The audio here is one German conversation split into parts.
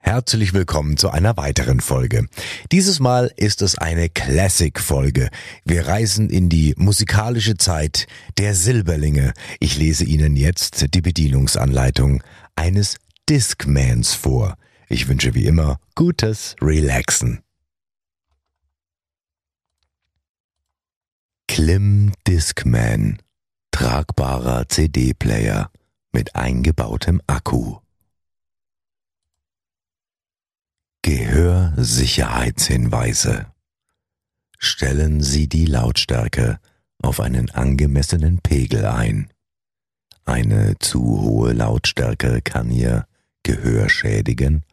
Herzlich willkommen zu einer weiteren Folge. Dieses Mal ist es eine Classic-Folge. Wir reisen in die musikalische Zeit der Silberlinge. Ich lese Ihnen jetzt die Bedienungsanleitung eines Discmans vor. Ich wünsche wie immer gutes Relaxen. Klim Discman. Tragbarer CD-Player mit eingebautem Akku. Gehörsicherheitshinweise. Stellen Sie die Lautstärke auf einen angemessenen Pegel ein. Eine zu hohe Lautstärke kann Ihr Gehör schädigen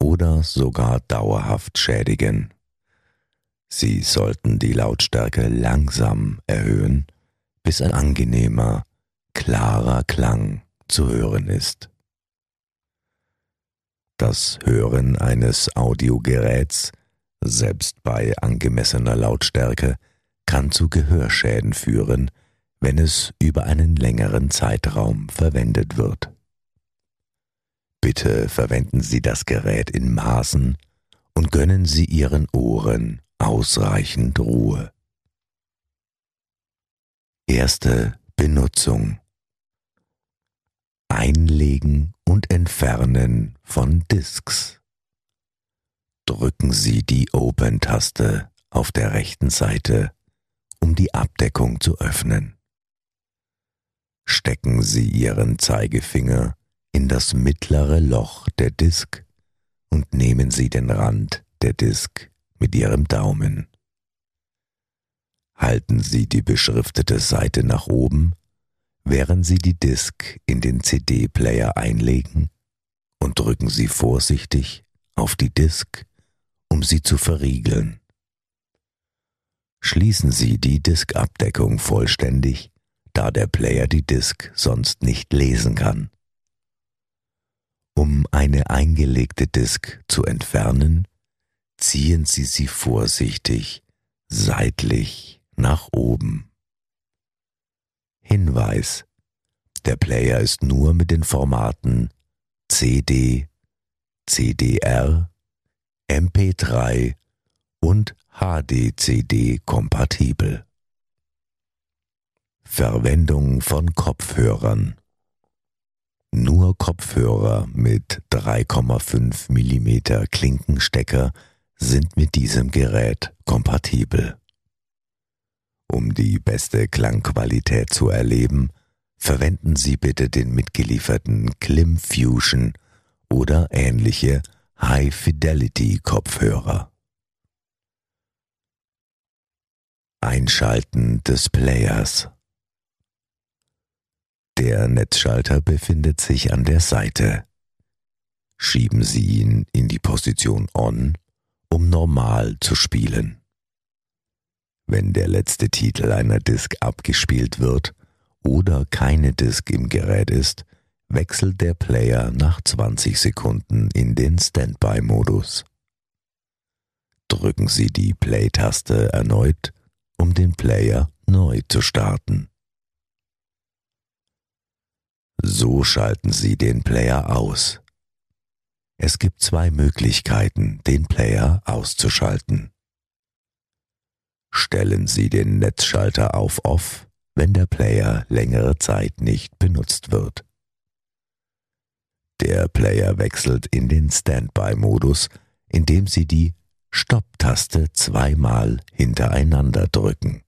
oder sogar dauerhaft schädigen. Sie sollten die Lautstärke langsam erhöhen, bis ein angenehmer, klarer Klang zu hören ist. Das Hören eines Audiogeräts, selbst bei angemessener Lautstärke, kann zu Gehörschäden führen, wenn es über einen längeren Zeitraum verwendet wird. Bitte verwenden Sie das Gerät in Maßen und gönnen Sie Ihren Ohren ausreichend Ruhe. Erste Benutzung Einlegen Entfernen von Disks. Drücken Sie die Open-Taste auf der rechten Seite, um die Abdeckung zu öffnen. Stecken Sie Ihren Zeigefinger in das mittlere Loch der Disk und nehmen Sie den Rand der Disk mit Ihrem Daumen. Halten Sie die beschriftete Seite nach oben während Sie die Disk in den CD-Player einlegen und drücken Sie vorsichtig auf die Disk, um sie zu verriegeln. Schließen Sie die Diskabdeckung vollständig, da der Player die Disk sonst nicht lesen kann. Um eine eingelegte Disk zu entfernen, ziehen Sie sie vorsichtig seitlich nach oben. Hinweis. Der Player ist nur mit den Formaten CD, CDR, MP3 und HDCD kompatibel. Verwendung von Kopfhörern. Nur Kopfhörer mit 3,5 mm Klinkenstecker sind mit diesem Gerät kompatibel. Um die beste Klangqualität zu erleben, verwenden Sie bitte den mitgelieferten Klim Fusion oder ähnliche High-Fidelity-Kopfhörer. Einschalten des Players. Der Netzschalter befindet sich an der Seite. Schieben Sie ihn in die Position On, um normal zu spielen. Wenn der letzte Titel einer Disk abgespielt wird oder keine Disk im Gerät ist, wechselt der Player nach 20 Sekunden in den Standby-Modus. Drücken Sie die Play-Taste erneut, um den Player neu zu starten. So schalten Sie den Player aus. Es gibt zwei Möglichkeiten, den Player auszuschalten. Stellen Sie den Netzschalter auf Off, wenn der Player längere Zeit nicht benutzt wird. Der Player wechselt in den Standby-Modus, indem Sie die Stopp-Taste zweimal hintereinander drücken.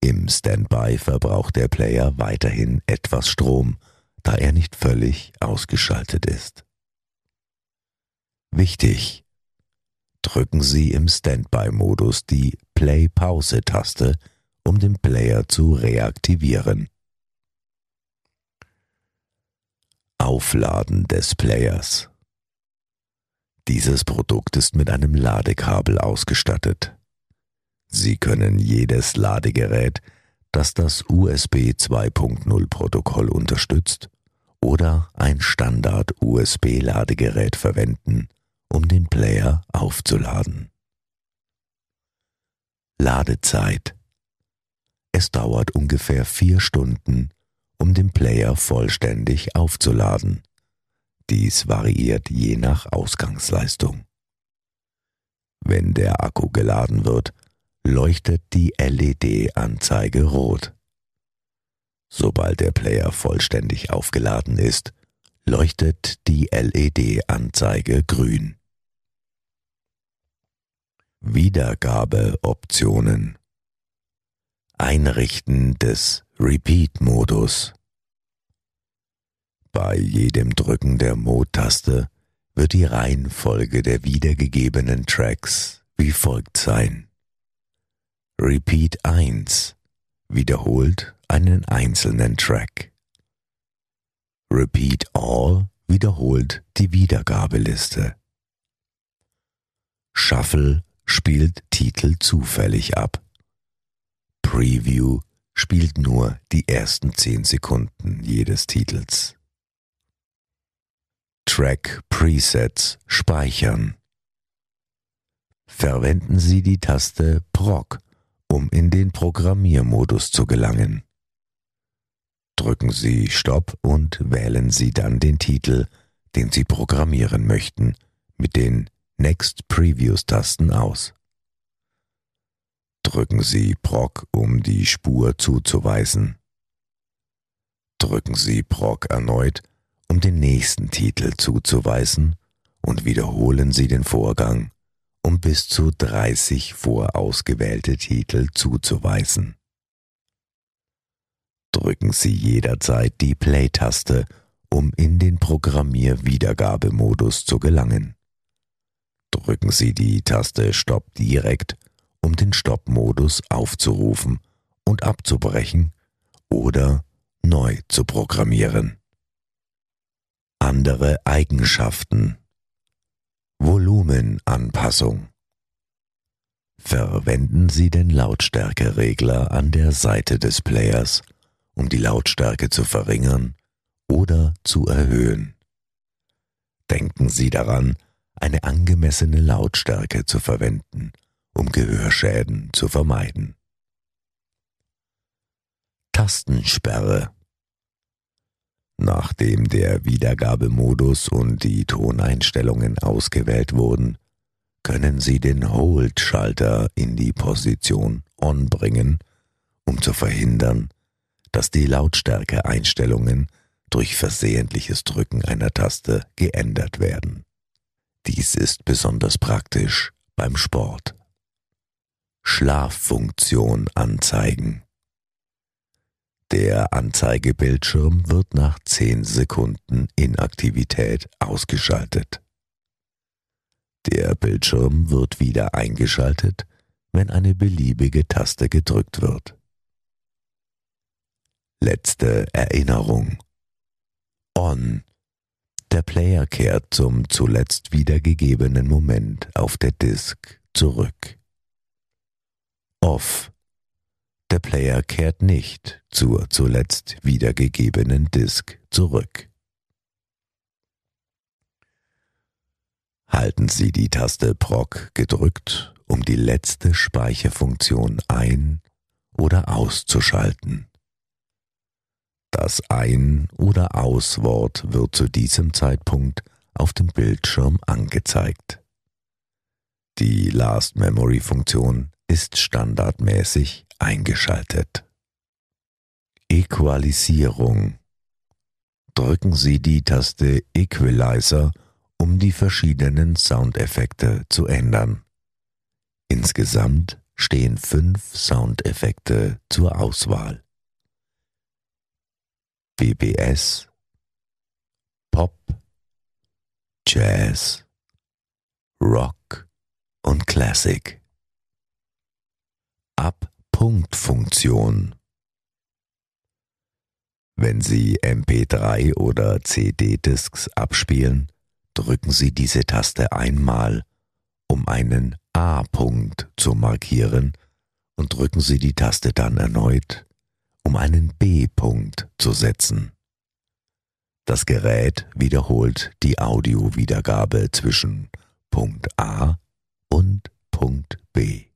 Im Standby verbraucht der Player weiterhin etwas Strom, da er nicht völlig ausgeschaltet ist. Wichtig, drücken Sie im Standby-Modus die Play-Pause-Taste, um den Player zu reaktivieren. Aufladen des Players. Dieses Produkt ist mit einem Ladekabel ausgestattet. Sie können jedes Ladegerät, das das USB 2.0 Protokoll unterstützt, oder ein Standard USB-Ladegerät verwenden, um den Player aufzuladen. Ladezeit Es dauert ungefähr vier Stunden, um den Player vollständig aufzuladen. Dies variiert je nach Ausgangsleistung. Wenn der Akku geladen wird, leuchtet die LED-Anzeige rot. Sobald der Player vollständig aufgeladen ist, leuchtet die LED-Anzeige grün. Wiedergabeoptionen Einrichten des Repeat-Modus Bei jedem Drücken der Mode-Taste wird die Reihenfolge der wiedergegebenen Tracks wie folgt sein. Repeat 1 wiederholt einen einzelnen Track. Repeat All wiederholt die Wiedergabeliste. Shuffle spielt Titel zufällig ab. Preview spielt nur die ersten zehn Sekunden jedes Titels. Track Presets speichern. Verwenden Sie die Taste Proc, um in den Programmiermodus zu gelangen. Drücken Sie Stopp und wählen Sie dann den Titel, den Sie programmieren möchten, mit den Next Previews Tasten aus. Drücken Sie Proc, um die Spur zuzuweisen. Drücken Sie Proc erneut, um den nächsten Titel zuzuweisen und wiederholen Sie den Vorgang, um bis zu 30 vorausgewählte Titel zuzuweisen drücken Sie jederzeit die Play-Taste, um in den Programmierwiedergabemodus zu gelangen. Drücken Sie die Taste Stopp direkt, um den Stopp-Modus aufzurufen und abzubrechen oder neu zu programmieren. Andere Eigenschaften Volumenanpassung Verwenden Sie den Lautstärkeregler an der Seite des Players um die Lautstärke zu verringern oder zu erhöhen. Denken Sie daran, eine angemessene Lautstärke zu verwenden, um Gehörschäden zu vermeiden. Tastensperre Nachdem der Wiedergabemodus und die Toneinstellungen ausgewählt wurden, können Sie den Hold-Schalter in die Position On bringen, um zu verhindern, dass die Lautstärkeeinstellungen durch versehentliches Drücken einer Taste geändert werden. Dies ist besonders praktisch beim Sport. Schlaffunktion anzeigen. Der Anzeigebildschirm wird nach 10 Sekunden Inaktivität ausgeschaltet. Der Bildschirm wird wieder eingeschaltet, wenn eine beliebige Taste gedrückt wird. Letzte Erinnerung. On. Der Player kehrt zum zuletzt wiedergegebenen Moment auf der Disk zurück. Off. Der Player kehrt nicht zur zuletzt wiedergegebenen Disk zurück. Halten Sie die Taste Proc gedrückt, um die letzte Speicherfunktion ein- oder auszuschalten. Das Ein- oder Auswort wird zu diesem Zeitpunkt auf dem Bildschirm angezeigt. Die Last Memory Funktion ist standardmäßig eingeschaltet. Equalisierung. Drücken Sie die Taste Equalizer, um die verschiedenen Soundeffekte zu ändern. Insgesamt stehen fünf Soundeffekte zur Auswahl. BBS, Pop, Jazz, Rock und Classic. Ab-Punkt-Funktion. Wenn Sie MP3 oder CD-Discs abspielen, drücken Sie diese Taste einmal, um einen A-Punkt zu markieren und drücken Sie die Taste dann erneut, um einen B-Punkt zu setzen. Das Gerät wiederholt die Audiowiedergabe zwischen Punkt A und Punkt B.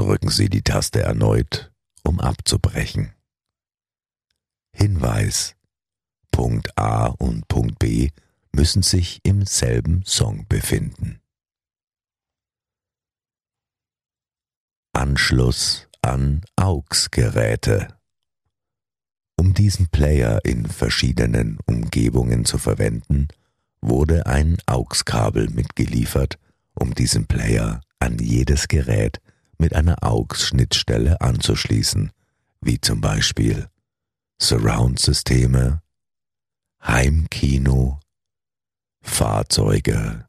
Drücken Sie die Taste erneut, um abzubrechen. Hinweis. Punkt A und Punkt B müssen sich im selben Song befinden. Anschluss an AUX-Geräte. Um diesen Player in verschiedenen Umgebungen zu verwenden, wurde ein AUX-Kabel mitgeliefert, um diesen Player an jedes Gerät mit einer AUX-Schnittstelle anzuschließen, wie zum Beispiel Surround-Systeme, Heimkino, Fahrzeuge,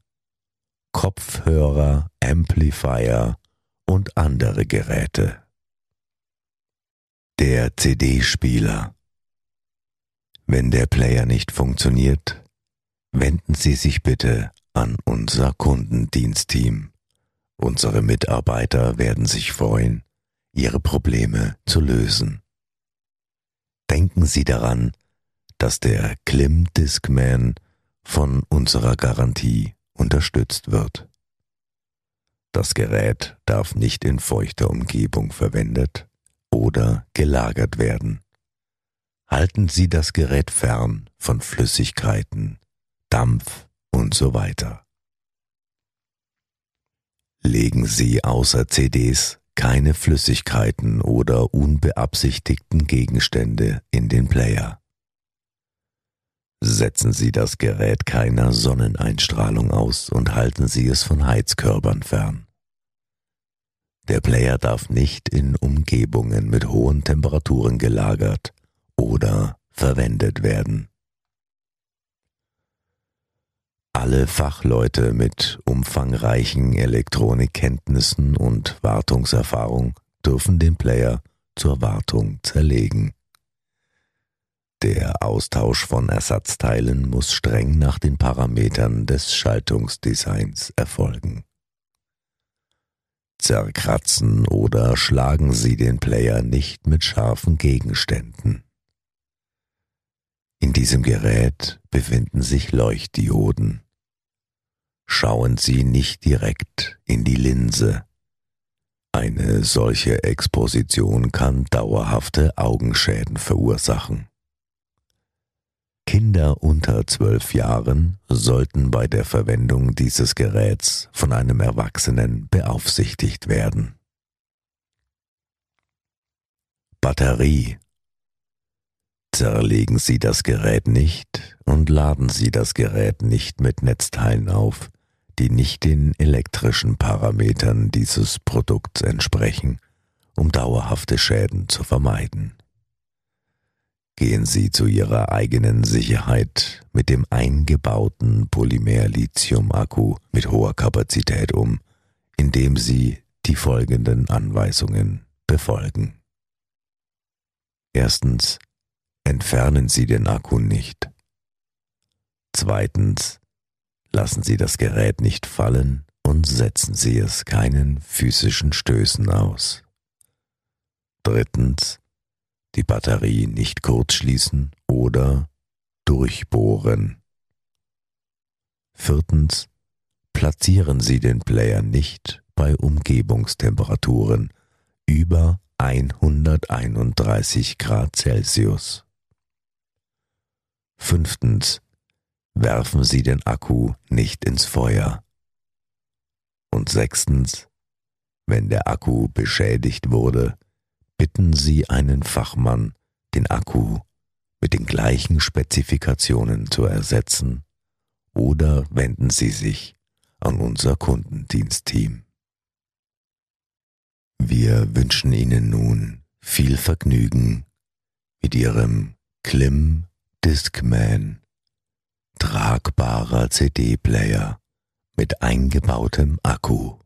Kopfhörer, Amplifier und andere Geräte. Der CD-Spieler. Wenn der Player nicht funktioniert, wenden Sie sich bitte an unser Kundendienstteam. Unsere Mitarbeiter werden sich freuen, Ihre Probleme zu lösen. Denken Sie daran, dass der Klim Discman von unserer Garantie unterstützt wird. Das Gerät darf nicht in feuchter Umgebung verwendet oder gelagert werden. Halten Sie das Gerät fern von Flüssigkeiten, Dampf und so weiter. Legen Sie außer CDs keine Flüssigkeiten oder unbeabsichtigten Gegenstände in den Player. Setzen Sie das Gerät keiner Sonneneinstrahlung aus und halten Sie es von Heizkörpern fern. Der Player darf nicht in Umgebungen mit hohen Temperaturen gelagert oder verwendet werden. Alle Fachleute mit umfangreichen Elektronikkenntnissen und Wartungserfahrung dürfen den Player zur Wartung zerlegen. Der Austausch von Ersatzteilen muss streng nach den Parametern des Schaltungsdesigns erfolgen. Zerkratzen oder schlagen Sie den Player nicht mit scharfen Gegenständen. In diesem Gerät befinden sich Leuchtdioden. Schauen Sie nicht direkt in die Linse. Eine solche Exposition kann dauerhafte Augenschäden verursachen. Kinder unter zwölf Jahren sollten bei der Verwendung dieses Geräts von einem Erwachsenen beaufsichtigt werden. Batterie Zerlegen Sie das Gerät nicht und laden Sie das Gerät nicht mit Netzteilen auf, die nicht den elektrischen Parametern dieses Produkts entsprechen, um dauerhafte Schäden zu vermeiden gehen Sie zu Ihrer eigenen Sicherheit mit dem eingebauten Polymer-Lithium-Akku mit hoher Kapazität um, indem Sie die folgenden Anweisungen befolgen. Erstens, entfernen Sie den Akku nicht. Zweitens, lassen Sie das Gerät nicht fallen und setzen Sie es keinen physischen Stößen aus. Drittens, die Batterie nicht kurzschließen oder durchbohren. Viertens. Platzieren Sie den Player nicht bei Umgebungstemperaturen über 131 Grad Celsius. Fünftens. Werfen Sie den Akku nicht ins Feuer. Und sechstens. Wenn der Akku beschädigt wurde, bitten Sie einen Fachmann, den Akku mit den gleichen Spezifikationen zu ersetzen oder wenden Sie sich an unser Kundendienstteam. Wir wünschen Ihnen nun viel Vergnügen mit Ihrem Klim Discman, tragbarer CD-Player mit eingebautem Akku.